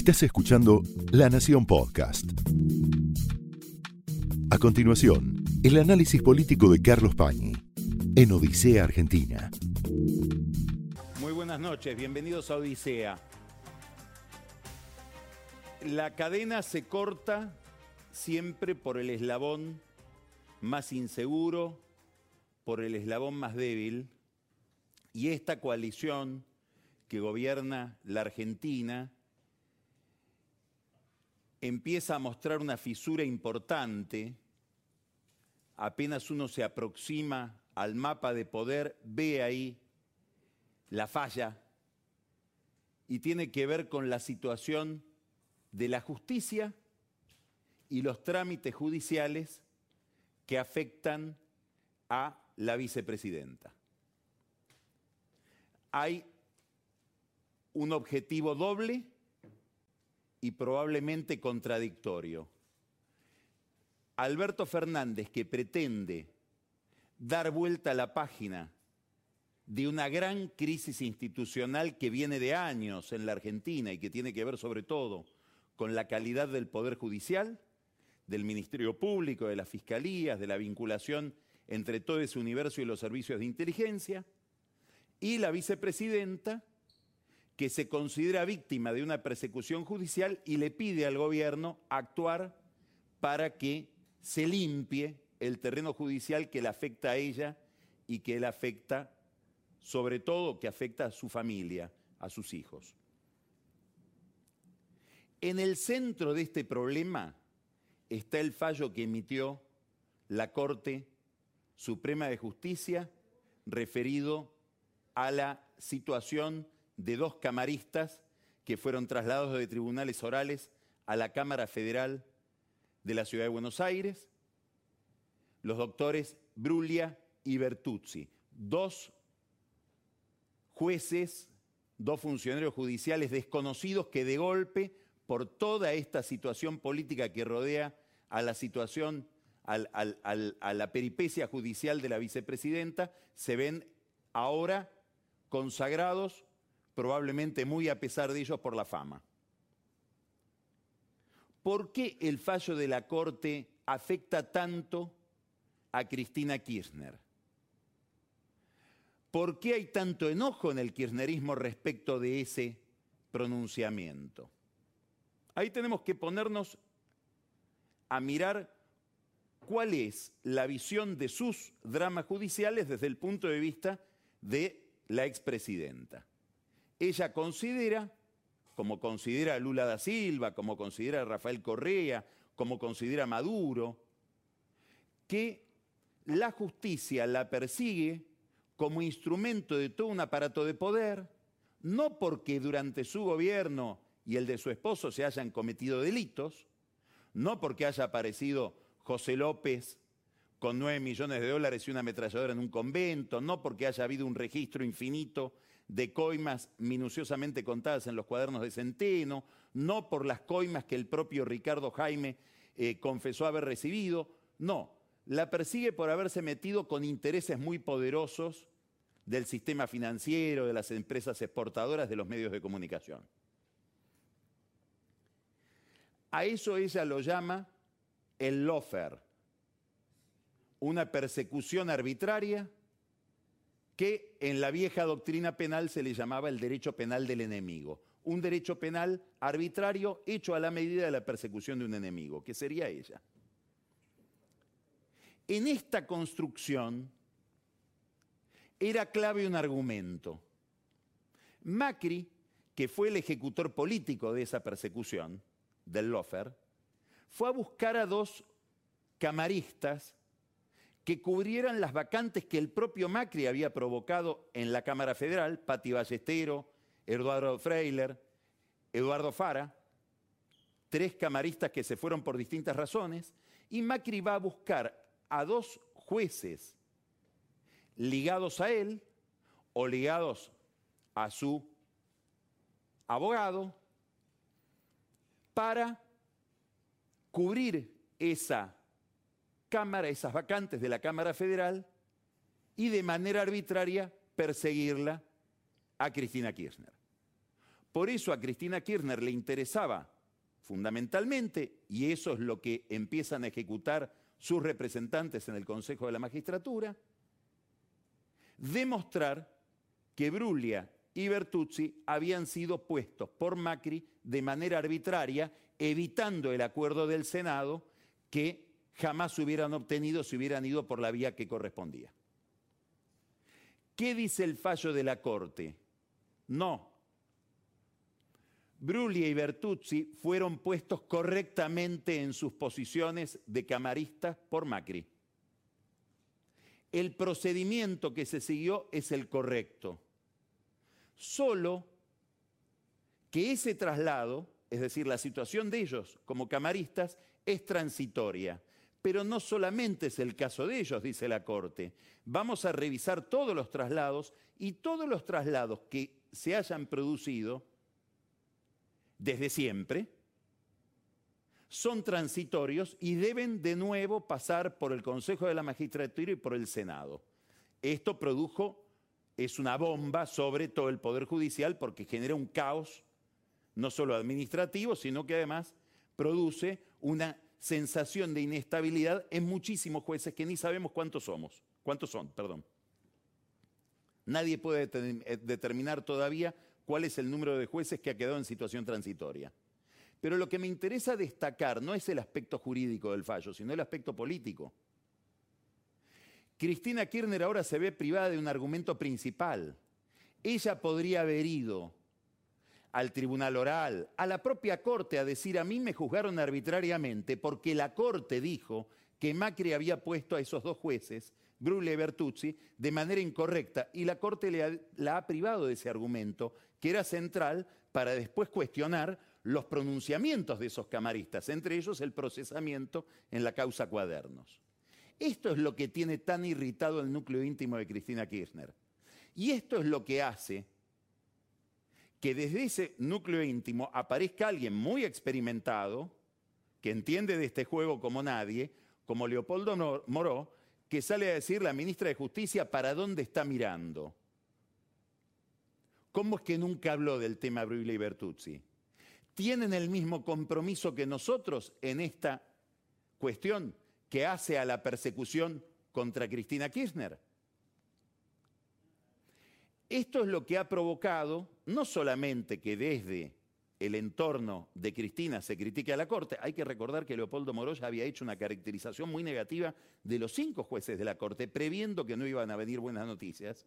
Estás escuchando La Nación Podcast. A continuación, el análisis político de Carlos Pañi en Odisea Argentina. Muy buenas noches, bienvenidos a Odisea. La cadena se corta siempre por el eslabón más inseguro, por el eslabón más débil, y esta coalición que gobierna la Argentina empieza a mostrar una fisura importante, apenas uno se aproxima al mapa de poder, ve ahí la falla y tiene que ver con la situación de la justicia y los trámites judiciales que afectan a la vicepresidenta. Hay un objetivo doble y probablemente contradictorio. Alberto Fernández, que pretende dar vuelta a la página de una gran crisis institucional que viene de años en la Argentina y que tiene que ver sobre todo con la calidad del Poder Judicial, del Ministerio Público, de las Fiscalías, de la vinculación entre todo ese universo y los servicios de inteligencia, y la vicepresidenta, que se considera víctima de una persecución judicial y le pide al gobierno actuar para que se limpie el terreno judicial que le afecta a ella y que le afecta, sobre todo, que afecta a su familia, a sus hijos. En el centro de este problema está el fallo que emitió la Corte Suprema de Justicia referido a la situación de dos camaristas que fueron trasladados de tribunales orales a la Cámara Federal de la Ciudad de Buenos Aires, los doctores Bruglia y Bertuzzi, dos jueces, dos funcionarios judiciales desconocidos que de golpe, por toda esta situación política que rodea a la situación, a la peripecia judicial de la vicepresidenta, se ven ahora consagrados probablemente muy a pesar de ellos por la fama. ¿Por qué el fallo de la Corte afecta tanto a Cristina Kirchner? ¿Por qué hay tanto enojo en el kirchnerismo respecto de ese pronunciamiento? Ahí tenemos que ponernos a mirar cuál es la visión de sus dramas judiciales desde el punto de vista de la expresidenta ella considera, como considera Lula da Silva, como considera Rafael Correa, como considera Maduro, que la justicia la persigue como instrumento de todo un aparato de poder, no porque durante su gobierno y el de su esposo se hayan cometido delitos, no porque haya aparecido José López con nueve millones de dólares y una ametralladora en un convento, no porque haya habido un registro infinito de coimas minuciosamente contadas en los cuadernos de Centeno, no por las coimas que el propio Ricardo Jaime eh, confesó haber recibido, no, la persigue por haberse metido con intereses muy poderosos del sistema financiero, de las empresas exportadoras, de los medios de comunicación. A eso ella lo llama el lofer, una persecución arbitraria que en la vieja doctrina penal se le llamaba el derecho penal del enemigo. Un derecho penal arbitrario hecho a la medida de la persecución de un enemigo, que sería ella. En esta construcción era clave un argumento. Macri, que fue el ejecutor político de esa persecución, del Lofer, fue a buscar a dos camaristas que cubrieran las vacantes que el propio Macri había provocado en la Cámara Federal, Pati Ballestero, Eduardo Freiler, Eduardo Fara, tres camaristas que se fueron por distintas razones, y Macri va a buscar a dos jueces ligados a él o ligados a su abogado para cubrir esa Cámara, esas vacantes de la Cámara Federal y de manera arbitraria perseguirla a Cristina Kirchner. Por eso a Cristina Kirchner le interesaba fundamentalmente, y eso es lo que empiezan a ejecutar sus representantes en el Consejo de la Magistratura, demostrar que Bruglia y Bertuzzi habían sido puestos por Macri de manera arbitraria, evitando el acuerdo del Senado que jamás hubieran obtenido si hubieran ido por la vía que correspondía. ¿Qué dice el fallo de la Corte? No. Bruglia y Bertuzzi fueron puestos correctamente en sus posiciones de camaristas por Macri. El procedimiento que se siguió es el correcto. Solo que ese traslado, es decir, la situación de ellos como camaristas, es transitoria. Pero no solamente es el caso de ellos, dice la Corte. Vamos a revisar todos los traslados y todos los traslados que se hayan producido desde siempre son transitorios y deben de nuevo pasar por el Consejo de la Magistratura y por el Senado. Esto produjo, es una bomba sobre todo el Poder Judicial porque genera un caos, no solo administrativo, sino que además produce una sensación de inestabilidad en muchísimos jueces que ni sabemos cuántos somos, cuántos son, perdón. Nadie puede eh, determinar todavía cuál es el número de jueces que ha quedado en situación transitoria. Pero lo que me interesa destacar no es el aspecto jurídico del fallo, sino el aspecto político. Cristina Kirchner ahora se ve privada de un argumento principal. Ella podría haber ido al tribunal oral, a la propia corte a decir a mí me juzgaron arbitrariamente porque la corte dijo que Macri había puesto a esos dos jueces, Brule y Bertuzzi, de manera incorrecta y la corte le la ha privado de ese argumento que era central para después cuestionar los pronunciamientos de esos camaristas, entre ellos el procesamiento en la causa cuadernos. Esto es lo que tiene tan irritado el núcleo íntimo de Cristina Kirchner. Y esto es lo que hace que desde ese núcleo íntimo aparezca alguien muy experimentado, que entiende de este juego como nadie, como Leopoldo Moró, que sale a decir la ministra de Justicia para dónde está mirando. ¿Cómo es que nunca habló del tema Bruglia y Bertuzzi? ¿Tienen el mismo compromiso que nosotros en esta cuestión que hace a la persecución contra Cristina Kirchner? Esto es lo que ha provocado no solamente que desde el entorno de Cristina se critique a la Corte, hay que recordar que Leopoldo Moroya había hecho una caracterización muy negativa de los cinco jueces de la Corte, previendo que no iban a venir buenas noticias,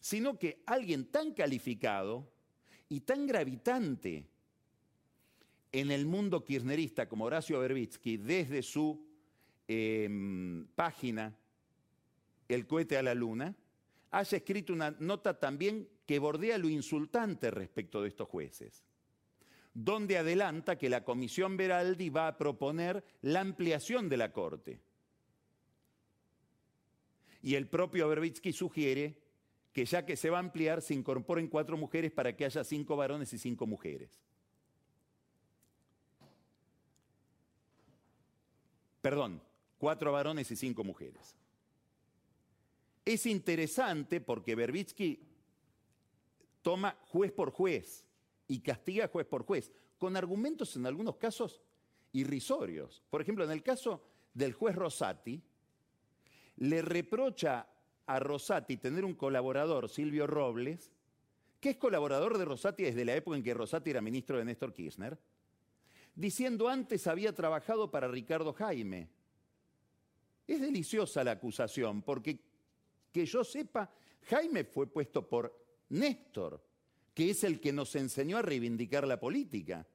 sino que alguien tan calificado y tan gravitante en el mundo kirchnerista como Horacio Berbitsky, desde su em, página El cohete a la luna, haya escrito una nota también que bordea lo insultante respecto de estos jueces, donde adelanta que la Comisión Veraldi va a proponer la ampliación de la Corte. Y el propio Berbitsky sugiere que ya que se va a ampliar, se incorporen cuatro mujeres para que haya cinco varones y cinco mujeres. Perdón, cuatro varones y cinco mujeres. Es interesante porque Berbitsky toma juez por juez y castiga juez por juez, con argumentos en algunos casos irrisorios. Por ejemplo, en el caso del juez Rosati, le reprocha a Rosati tener un colaborador, Silvio Robles, que es colaborador de Rosati desde la época en que Rosati era ministro de Néstor Kirchner, diciendo antes había trabajado para Ricardo Jaime. Es deliciosa la acusación, porque que yo sepa, Jaime fue puesto por Néstor, que es el que nos enseñó a reivindicar la política.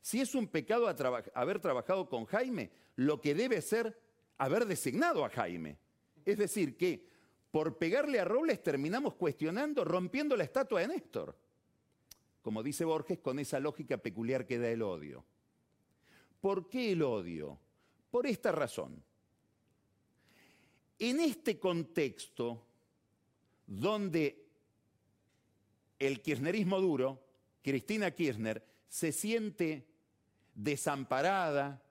Si es un pecado haber trabajado con Jaime, lo que debe ser haber designado a Jaime. Es decir, que por pegarle a Robles terminamos cuestionando, rompiendo la estatua de Néstor. Como dice Borges, con esa lógica peculiar que da el odio. ¿Por qué el odio? Por esta razón. En este contexto, donde el kirchnerismo duro, Cristina Kirchner, se siente desamparada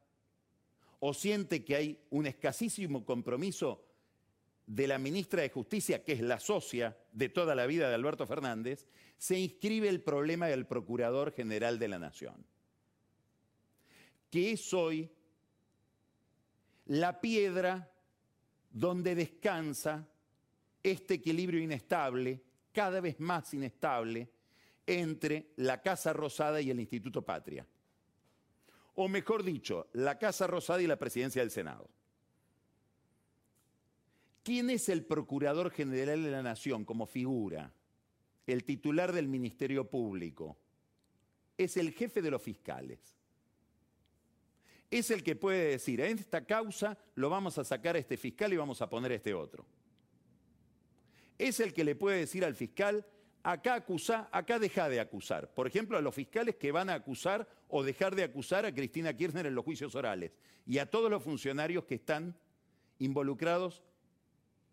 o siente que hay un escasísimo compromiso de la ministra de Justicia, que es la socia de toda la vida de Alberto Fernández, se inscribe el problema del Procurador General de la Nación, que es hoy la piedra donde descansa este equilibrio inestable, cada vez más inestable, entre la Casa Rosada y el Instituto Patria. O mejor dicho, la Casa Rosada y la Presidencia del Senado. ¿Quién es el Procurador General de la Nación como figura? El titular del Ministerio Público. Es el jefe de los fiscales. Es el que puede decir, en esta causa lo vamos a sacar a este fiscal y vamos a poner a este otro. Es el que le puede decir al fiscal, acá acusa, acá deja de acusar. Por ejemplo, a los fiscales que van a acusar o dejar de acusar a Cristina Kirchner en los juicios orales y a todos los funcionarios que están involucrados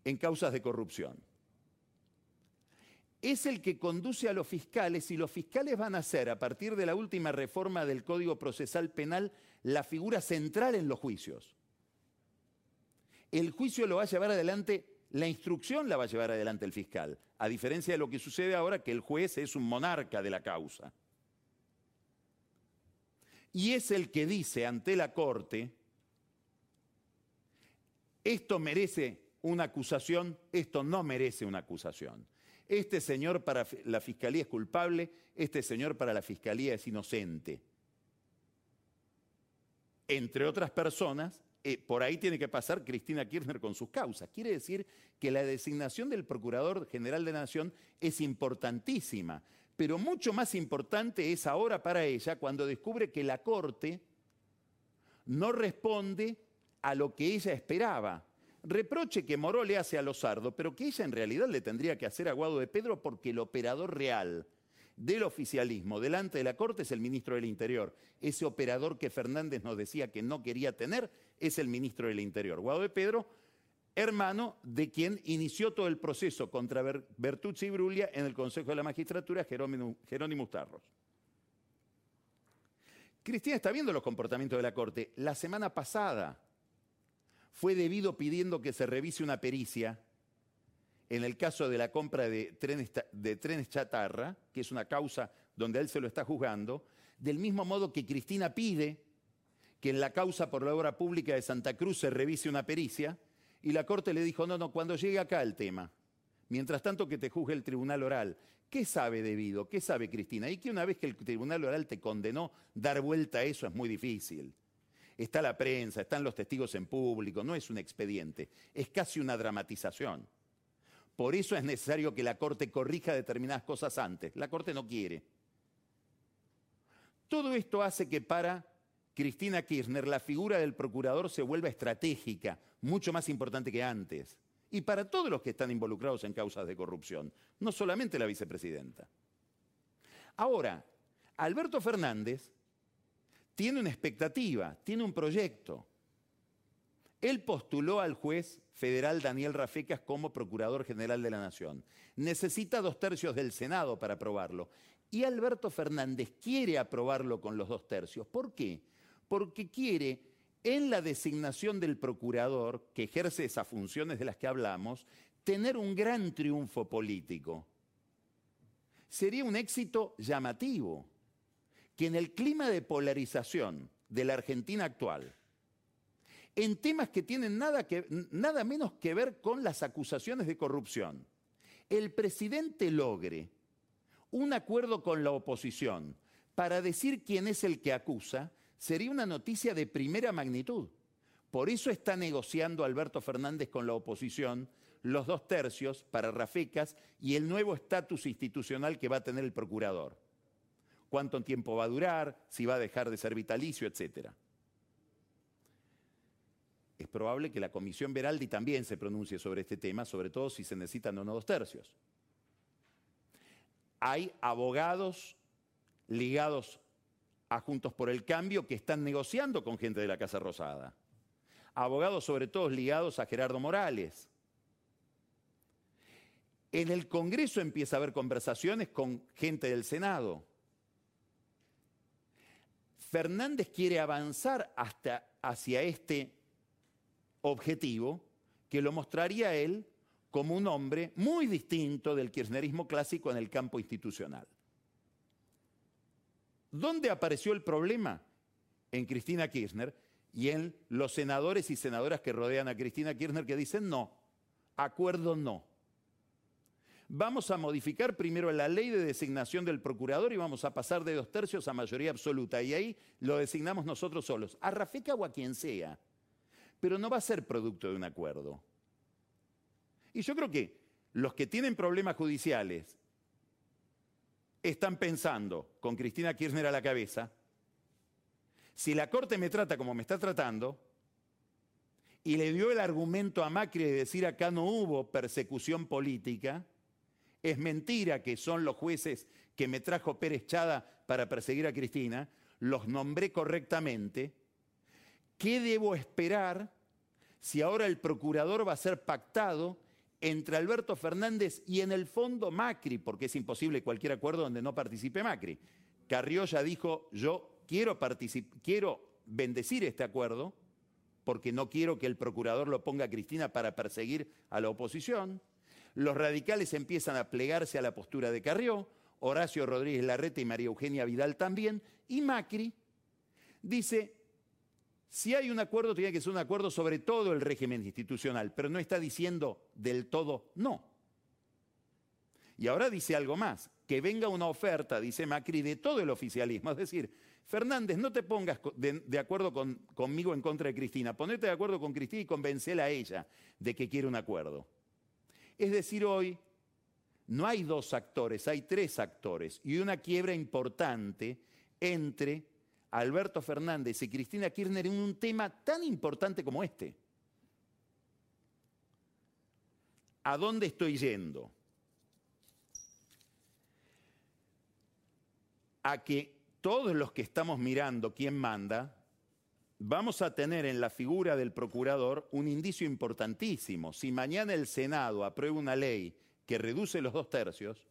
en causas de corrupción. Es el que conduce a los fiscales y los fiscales van a ser, a partir de la última reforma del Código Procesal Penal, la figura central en los juicios. El juicio lo va a llevar adelante, la instrucción la va a llevar adelante el fiscal, a diferencia de lo que sucede ahora que el juez es un monarca de la causa. Y es el que dice ante la Corte, esto merece una acusación, esto no merece una acusación. Este señor para la fiscalía es culpable, este señor para la fiscalía es inocente. Entre otras personas, eh, por ahí tiene que pasar Cristina Kirchner con sus causas. Quiere decir que la designación del Procurador General de Nación es importantísima, pero mucho más importante es ahora para ella cuando descubre que la Corte no responde a lo que ella esperaba reproche que Moró le hace a Lozardo, pero que ella en realidad le tendría que hacer a Guado de Pedro porque el operador real del oficialismo delante de la Corte es el ministro del Interior. Ese operador que Fernández nos decía que no quería tener es el ministro del Interior. Guado de Pedro, hermano de quien inició todo el proceso contra Bertuzzi y Bruglia en el Consejo de la Magistratura, Jerónimo Tarros. Cristina está viendo los comportamientos de la Corte. La semana pasada, fue debido pidiendo que se revise una pericia en el caso de la compra de trenes, chatarra, que es una causa donde él se lo está juzgando, del mismo modo que Cristina pide que en la causa por la obra pública de Santa Cruz se revise una pericia, y la Corte le dijo, no, no, cuando llegue acá el tema, mientras tanto que te juzgue el Tribunal Oral, ¿qué sabe debido? ¿Qué sabe Cristina? Y que una vez que el Tribunal Oral te condenó, dar vuelta a eso es muy difícil. Está la prensa, están los testigos en público, no es un expediente, es casi una dramatización. Por eso es necesario que la Corte corrija determinadas cosas antes. La Corte no quiere. Todo esto hace que para Cristina Kirchner la figura del procurador se vuelva estratégica, mucho más importante que antes. Y para todos los que están involucrados en causas de corrupción, no solamente la vicepresidenta. Ahora, Alberto Fernández tiene una expectativa, tiene un proyecto. Él postuló al juez federal Daniel Rafecas como Procurador General de la Nación. Necesita dos tercios del Senado para aprobarlo. Y Alberto Fernández quiere aprobarlo con los dos tercios. ¿Por qué? Porque quiere, en la designación del procurador, que ejerce esas funciones de las que hablamos, tener un gran triunfo político. Sería un éxito llamativo que en el clima de polarización de la Argentina actual, en temas que tienen nada, menos que ver con las acusaciones de corrupción, el presidente logre un acuerdo con la oposición para decir quién es el que acusa, sería una noticia de primera magnitud. Por eso está negociando Alberto Fernández con la oposición los dos tercios para Rafecas y el nuevo estatus institucional que va a tener el procurador cuánto tiempo va a durar, si va a dejar de ser vitalicio, etc. Es probable que la Comisión Veraldi también se pronuncie sobre este tema, sobre todo si se necesitan o dos tercios. Hay abogados ligados a Juntos por el Cambio que están negociando con gente de la Casa Rosada. Abogados sobre todo ligados a Gerardo Morales. En el Congreso empieza a haber conversaciones con gente del Senado. Fernández quiere avanzar hasta hacia este objetivo que lo mostraría él como un hombre muy distinto del kirchnerismo clásico en el campo institucional. ¿Dónde apareció el problema? En Cristina Kirchner y en los senadores y senadoras que rodean a Cristina Kirchner que dicen no, acuerdo no. Vamos a modificar primero la ley de designación del procurador y vamos a pasar de dos tercios a mayoría absoluta. Y ahí lo designamos nosotros solos, a Rafeca o a quien sea. Pero no va a ser producto de un acuerdo. Y yo creo que los que tienen problemas judiciales están pensando, con Cristina Kirchner a la cabeza, si la Corte me trata como me está tratando, y le dio el argumento a Macri de decir acá no hubo persecución política, es mentira que son los jueces que me trajo Pérez Chada para perseguir a Cristina, los nombré correctamente, ¿qué debo esperar si ahora el procurador va a ser pactado entre Alberto Fernández y en el fondo Macri, porque es imposible cualquier acuerdo donde no participe Macri. Carrió ya dijo, yo quiero, quiero bendecir este acuerdo, porque no quiero que el procurador lo ponga a Cristina para perseguir a la oposición. Los radicales empiezan a plegarse a la postura de Carrió, Horacio Rodríguez Larreta y María Eugenia Vidal también, y Macri dice, si hay un acuerdo, tiene que ser un acuerdo sobre todo el régimen institucional, pero no está diciendo del todo no. Y ahora dice algo más, que venga una oferta, dice Macri, de todo el oficialismo. Es decir, Fernández, no te pongas de, acuerdo conmigo en contra de Cristina, ponete de acuerdo con Cristina y convencela a ella de que quiere un acuerdo. Es decir, hoy no hay dos actores, hay tres actores y una quiebra importante entre Alberto Fernández y Cristina Kirchner en un tema tan importante como este. ¿A dónde estoy yendo? A que todos los que estamos mirando quién manda, vamos a tener en la figura del procurador un indicio importantísimo. Si mañana el Senado aprueba una ley que reduce los dos tercios,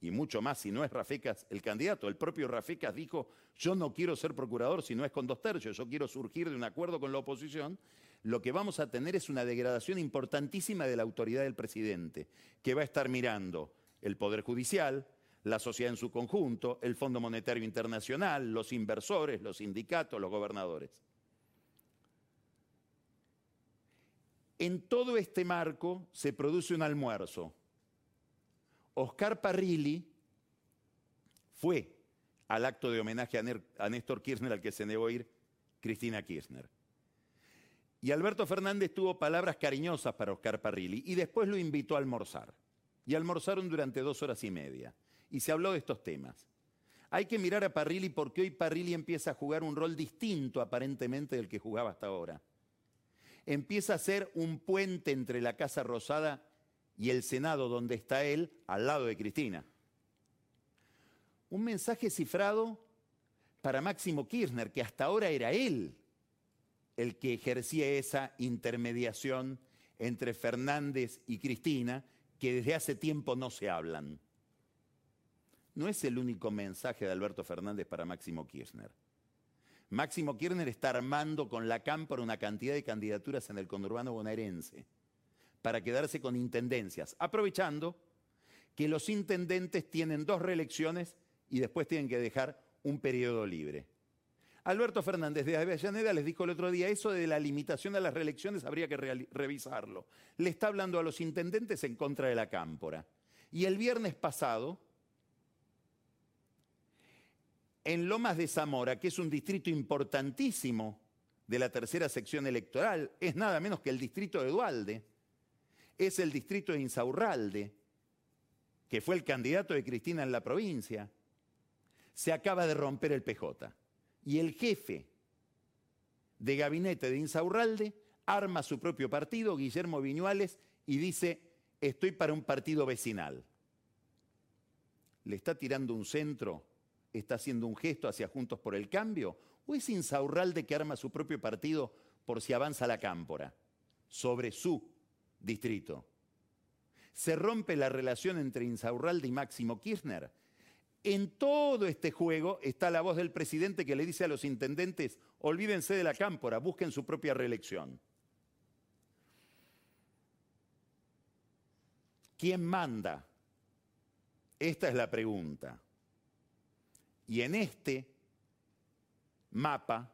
y mucho más si no es Rafecas el candidato. El propio Rafecas dijo, yo no quiero ser procurador si no es con dos tercios, yo quiero surgir de un acuerdo con la oposición. Lo que vamos a tener es una degradación importantísima de la autoridad del presidente, que va a estar mirando el Poder Judicial, la sociedad en su conjunto, el Fondo Monetario Internacional, los inversores, los sindicatos, los gobernadores. En todo este marco se produce un almuerzo Oscar Parrilli fue al acto de homenaje a, Néstor Kirchner al que se negó a ir Cristina Kirchner. Y Alberto Fernández tuvo palabras cariñosas para Oscar Parrilli y después lo invitó a almorzar. Y almorzaron durante dos horas y media. Y se habló de estos temas. Hay que mirar a Parrilli porque hoy Parrilli empieza a jugar un rol distinto aparentemente del que jugaba hasta ahora. Empieza a ser un puente entre la Casa Rosada y el Senado donde está él al lado de Cristina. Un mensaje cifrado para Máximo Kirchner, que hasta ahora era él el que ejercía esa intermediación entre Fernández y Cristina, que desde hace tiempo no se hablan. No es el único mensaje de Alberto Fernández para Máximo Kirchner. Máximo Kirchner está armando con la Cámpora una cantidad de candidaturas en el conurbano bonaerense para quedarse con intendencias, aprovechando que los intendentes tienen dos reelecciones y después tienen que dejar un periodo libre. Alberto Fernández de Avellaneda les dijo el otro día, eso de la limitación a las reelecciones habría que revisarlo. Le está hablando a los intendentes en contra de la cámpora. Y el viernes pasado, en Lomas de Zamora, que es un distrito importantísimo de la tercera sección electoral, es nada menos que el distrito de Dualde, es el distrito de Insaurralde, que fue el candidato de Cristina en la provincia. Se acaba de romper el PJ. Y el jefe de gabinete de Insaurralde arma su propio partido, Guillermo Viñuales, y dice, estoy para un partido vecinal. ¿Le está tirando un centro? ¿Está haciendo un gesto hacia Juntos por el Cambio? ¿O es Insaurralde que arma su propio partido por si avanza la cámpora sobre su distrito. Se rompe la relación entre Insaurralde y Máximo Kirchner. En todo este juego está la voz del presidente que le dice a los intendentes, olvídense de la cámpora, busquen su propia reelección. ¿quién manda? Esta es la pregunta. Y en este mapa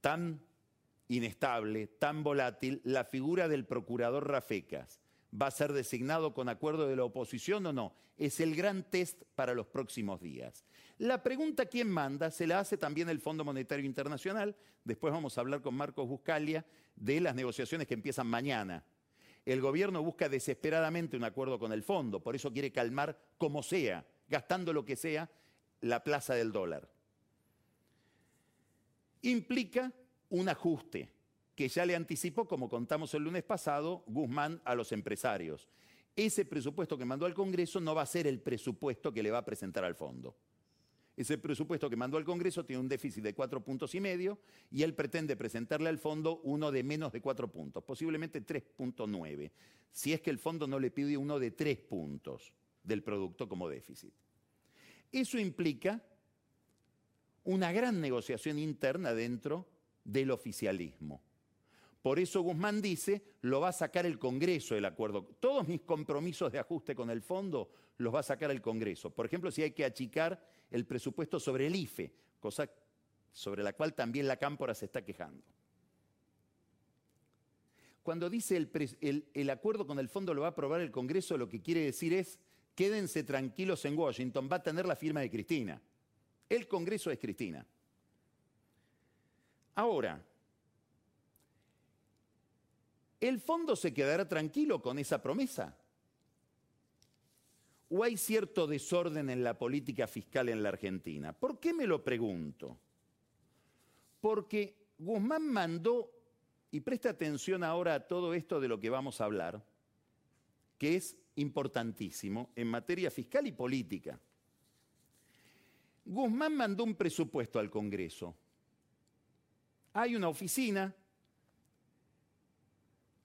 tan inestable, tan volátil, la figura del procurador Rafecas va a ser designado con acuerdo de la oposición o no. Es el gran test para los próximos días. La pregunta quién manda se la hace también el Fondo Monetario Internacional. Después vamos a hablar con Marcos Buscalia de las negociaciones que empiezan mañana. El gobierno busca desesperadamente un acuerdo con el fondo, por eso quiere calmar como sea, gastando lo que sea, la plaza del dólar. Implica un ajuste que ya le anticipó, como contamos el lunes pasado, Guzmán a los empresarios. Ese presupuesto que mandó al Congreso no va a ser el presupuesto que le va a presentar al fondo. Ese presupuesto que mandó al Congreso tiene un déficit de cuatro puntos y medio y él pretende presentarle al fondo uno de menos de cuatro puntos, posiblemente 3.9, si es que el fondo no le pide uno de tres puntos del producto como déficit. Eso implica una gran negociación interna dentro del oficialismo. Por eso Guzmán dice, lo va a sacar el Congreso el acuerdo. Todos mis compromisos de ajuste con el fondo los va a sacar el Congreso. Por ejemplo, si hay que achicar el presupuesto sobre el IFE, cosa sobre la cual también la Cámpora se está quejando. Cuando dice el, el, acuerdo con el fondo lo va a aprobar el Congreso, lo que quiere decir es, quédense tranquilos en Washington, va a tener la firma de Cristina. El Congreso es Cristina. Ahora, ¿el fondo se quedará tranquilo con esa promesa? ¿O hay cierto desorden en la política fiscal en la Argentina? ¿Por qué me lo pregunto? Porque Guzmán mandó, y presta atención ahora a todo esto de lo que vamos a hablar, que es importantísimo en materia fiscal y política. Guzmán mandó un presupuesto al Congreso. Hay una oficina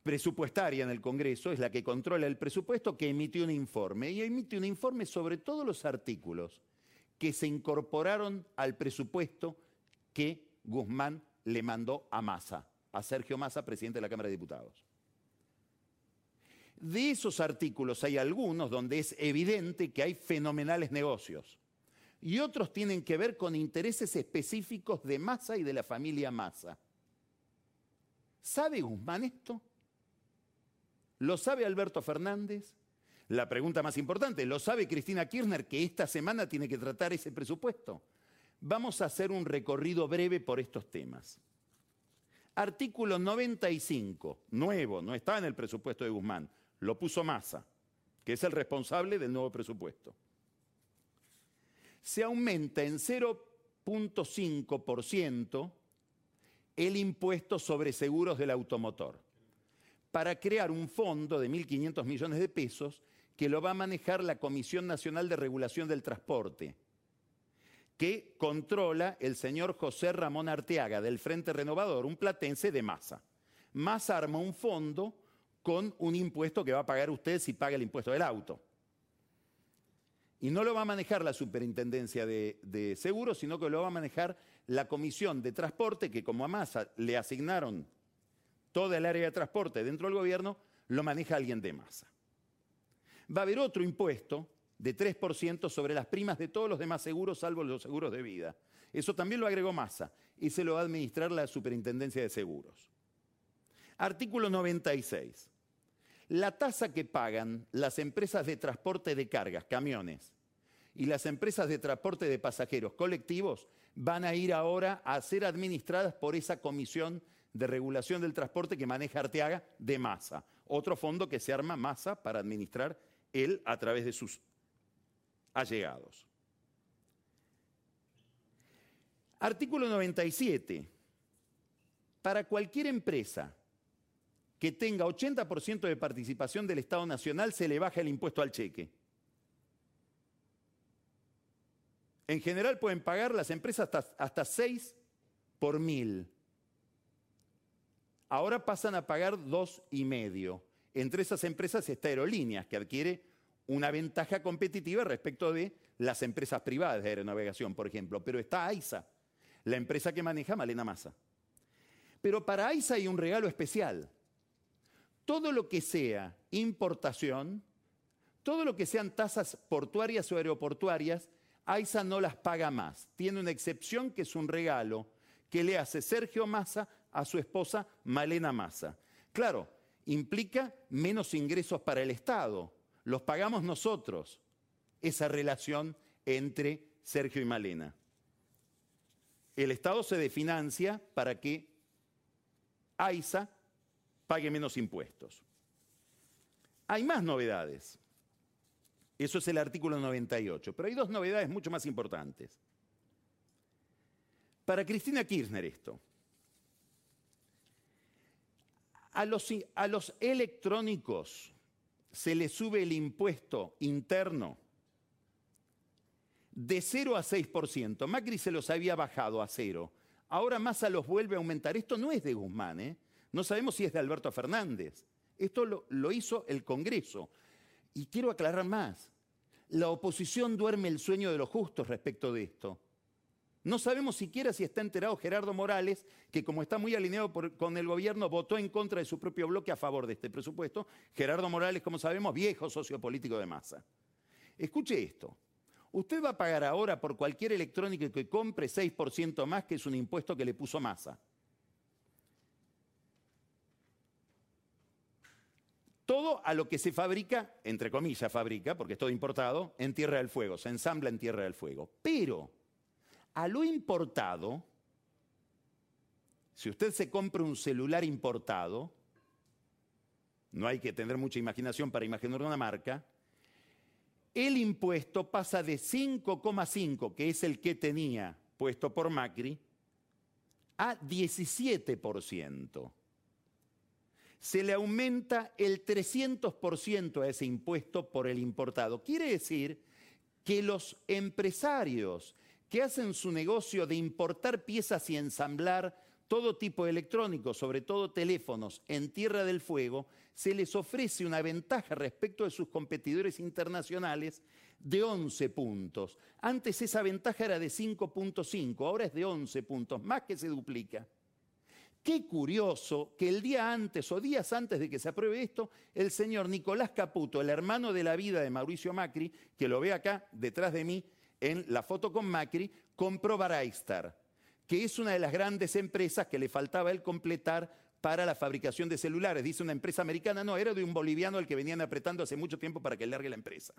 presupuestaria en el Congreso, es la que controla el presupuesto, que emitió un informe. Y emite un informe sobre todos los artículos que se incorporaron al presupuesto que Guzmán le mandó a Massa, a Sergio Massa, presidente de la Cámara de Diputados. De esos artículos hay algunos donde es evidente que hay fenomenales negocios y otros tienen que ver con intereses específicos de Massa y de la familia Massa. ¿Sabe Guzmán esto? ¿Lo sabe Alberto Fernández? La pregunta más importante, ¿lo sabe Cristina Kirchner que esta semana tiene que tratar ese presupuesto? Vamos a hacer un recorrido breve por estos temas. Artículo 95, nuevo, no está en el presupuesto de Guzmán, lo puso Massa, que es el responsable del nuevo presupuesto. Se aumenta en 0.5% el impuesto sobre seguros del automotor para crear un fondo de 1.500 millones de pesos que lo va a manejar la Comisión Nacional de Regulación del Transporte, que controla el señor José Ramón Arteaga del Frente Renovador, un platense de masa. Massa arma un fondo con un impuesto que va a pagar usted si paga el impuesto del auto. Y no lo va a manejar la Superintendencia de, Seguros, sino que lo va a manejar la Comisión de Transporte, que como a Massa le asignaron toda el área de transporte dentro del gobierno, lo maneja alguien de masa. Va a haber otro impuesto de 3% sobre las primas de todos los demás seguros, salvo los seguros de vida. Eso también lo agregó Massa y se lo va a administrar la Superintendencia de Seguros. Artículo 96. La tasa que pagan las empresas de transporte de cargas, camiones, y las empresas de transporte de pasajeros colectivos van a ir ahora a ser administradas por esa comisión de regulación del transporte que maneja Arteaga de masa. Otro fondo que se arma masa para administrar él a través de sus allegados. Artículo 97. Para cualquier empresa que tenga 80% de participación del Estado Nacional se le baja el impuesto al cheque. En general pueden pagar las empresas hasta, hasta 6 por mil. Ahora pasan a pagar dos y medio. Entre esas empresas está Aerolíneas, que adquiere una ventaja competitiva respecto de las empresas privadas de aeronavegación, por ejemplo. Pero está AISA, la empresa que maneja Malena Massa. Pero para AISA hay un regalo especial. Todo lo que sea importación, todo lo que sean tasas portuarias o aeroportuarias, AISA no las paga más. Tiene una excepción que es un regalo que le hace Sergio Massa a su esposa Malena Massa. Claro, implica menos ingresos para el Estado. Los pagamos nosotros, esa relación entre Sergio y Malena. El Estado se definancia para que AISA pague menos impuestos. Hay más novedades. Eso es el artículo 98. Pero hay dos novedades mucho más importantes. Para Cristina Kirchner esto. A los, electrónicos se le sube el impuesto interno de 0 a 6%. Macri se los había bajado a cero. Ahora Massa los vuelve a aumentar. Esto no es de Guzmán, ¿eh? No sabemos si es de Alberto Fernández. Esto lo, hizo el Congreso. Y quiero aclarar más. La oposición duerme el sueño de los justos respecto de esto. No sabemos siquiera si está enterado Gerardo Morales, que como está muy alineado con el gobierno, votó en contra de su propio bloque a favor de este presupuesto. Gerardo Morales, como sabemos, viejo socio político de masa. Escuche esto. Usted va a pagar ahora por cualquier electrónico que compre 6% más, que es un impuesto que le puso masa. Todo a lo que se fabrica, entre comillas fabrica, porque es todo importado, en Tierra del Fuego, se ensambla en Tierra del Fuego. Pero a lo importado, si usted se compra un celular importado, no hay que tener mucha imaginación para imaginar una marca, el impuesto pasa de 5,5, que es el que tenía puesto por Macri, a 17% se le aumenta el 300% a ese impuesto por el importado. Quiere decir que los empresarios que hacen su negocio de importar piezas y ensamblar todo tipo de electrónicos, sobre todo teléfonos, en Tierra del Fuego, se les ofrece una ventaja respecto de sus competidores internacionales de 11 puntos. Antes esa ventaja era de 5.5, ahora es de 11 puntos, más que se duplica. Qué curioso que el día antes o días antes de que se apruebe esto, el señor Nicolás Caputo, el hermano de la vida de Mauricio Macri, que lo ve acá detrás de mí en la foto con Macri, compró Baraistar, que es una de las grandes empresas que le faltaba él completar para la fabricación de celulares. Dice una empresa americana, no, era de un boliviano al que venían apretando hace mucho tiempo para que largue la empresa.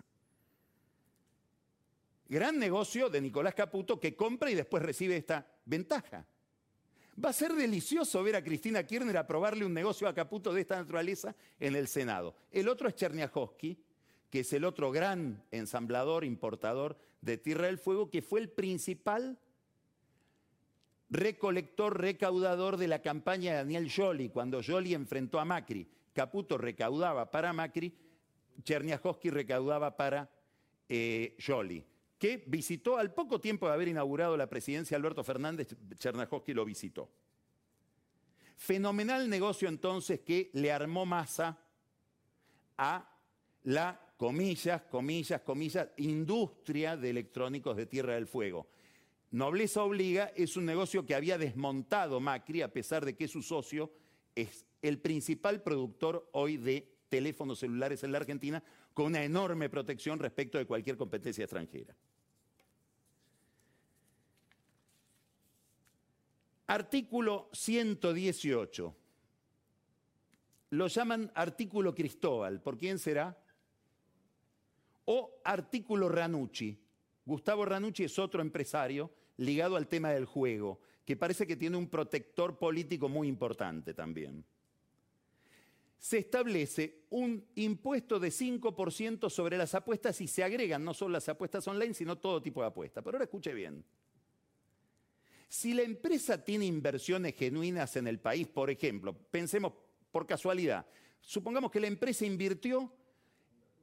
Gran negocio de Nicolás Caputo que compra y después recibe esta ventaja. Va a ser delicioso ver a Cristina Kirchner aprobarle un negocio a Caputo de esta naturaleza en el Senado. El otro es Cherniakowski, que es el otro gran ensamblador, importador de Tierra del Fuego, que fue el principal recolector, recaudador de la campaña de Daniel Joly, cuando Joly enfrentó a Macri. Caputo recaudaba para Macri, Cherniakowski recaudaba para eh, que visitó al poco tiempo de haber inaugurado la presidencia Alberto Fernández, Chernahovsky lo visitó. Fenomenal negocio entonces que le armó masa a la, comillas, comillas, comillas, industria de electrónicos de Tierra del Fuego. Nobleza obliga es un negocio que había desmontado Macri, a pesar de que su socio es el principal productor hoy de teléfonos celulares en la Argentina, con una enorme protección respecto de cualquier competencia extranjera. Artículo 118. Lo llaman artículo Cristóbal. ¿Por quién será? O artículo Ranucci. Gustavo Ranucci es otro empresario ligado al tema del juego, que parece que tiene un protector político muy importante también. Se establece un impuesto de 5% sobre las apuestas y se agregan no solo las apuestas online, sino todo tipo de apuestas. Pero ahora escuche bien. Si la empresa tiene inversiones genuinas en el país, por ejemplo, pensemos por casualidad, supongamos que la empresa invirtió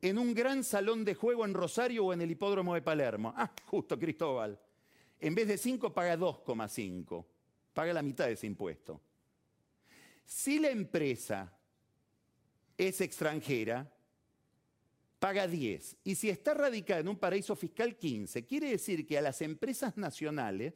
en un gran salón de juego en Rosario o en el hipódromo de Palermo. Ah, justo Cristóbal. En vez de 5 paga 2,5. Paga la mitad de ese impuesto. Si la empresa es extranjera, paga 10. Y si está radicada en un paraíso fiscal, 15. Quiere decir que a las empresas nacionales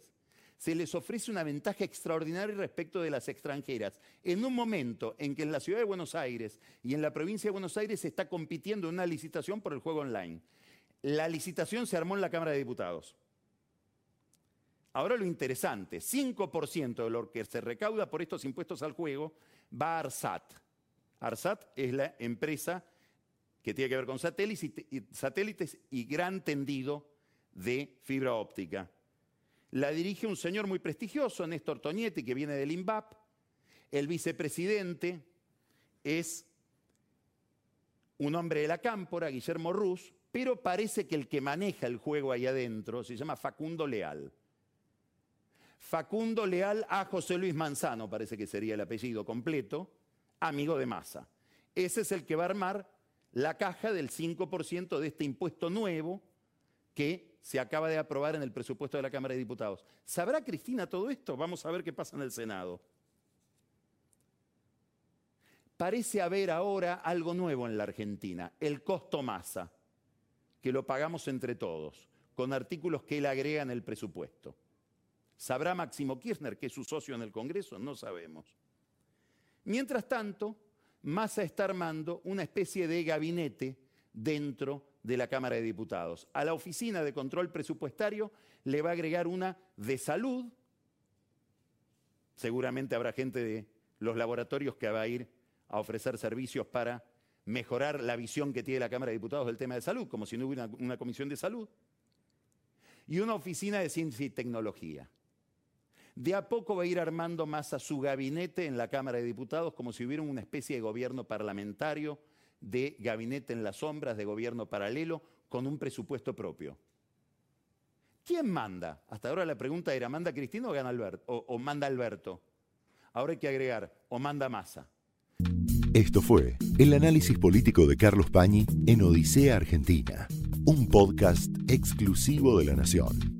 se les ofrece una ventaja extraordinaria respecto de las extranjeras. En un momento en que en la ciudad de Buenos Aires y en la provincia de Buenos Aires se está compitiendo en una licitación por el juego online. La licitación se armó en la Cámara de Diputados. Ahora lo interesante, 5% de lo que se recauda por estos impuestos al juego va a ARSAT. ARSAT es la empresa que tiene que ver con satélites y gran tendido de fibra óptica. La dirige un señor muy prestigioso, Néstor Toñetti, que viene del INVAP. El vicepresidente es un hombre de la cámpora, Guillermo Ruz, pero parece que el que maneja el juego ahí adentro se llama Facundo Leal. Facundo Leal a José Luis Manzano, parece que sería el apellido completo, amigo de Massa. Ese es el que va a armar la caja del 5% de este impuesto nuevo que se acaba de aprobar en el presupuesto de la Cámara de Diputados. ¿Sabrá Cristina todo esto? Vamos a ver qué pasa en el Senado. Parece haber ahora algo nuevo en la Argentina, el costo masa, que lo pagamos entre todos, con artículos que él agrega en el presupuesto. ¿Sabrá Máximo Kirchner, que es su socio en el Congreso? No sabemos. Mientras tanto, Massa está armando una especie de gabinete dentro de la Cámara de Diputados. A la Oficina de Control Presupuestario le va a agregar una de salud. Seguramente habrá gente de los laboratorios que va a ir a ofrecer servicios para mejorar la visión que tiene la Cámara de Diputados del tema de salud, como si no hubiera una, comisión de salud. Y una oficina de ciencia y tecnología. De a poco va a ir armando más a su gabinete en la Cámara de Diputados como si hubiera una especie de gobierno parlamentario de gabinete en las sombras, de gobierno paralelo, con un presupuesto propio. ¿Quién manda? Hasta ahora la pregunta era, ¿manda Cristina o, manda Alberto? Ahora hay que agregar, o manda Massa. Esto fue el análisis político de Carlos Pañi en Odisea Argentina, un podcast exclusivo de la Nación.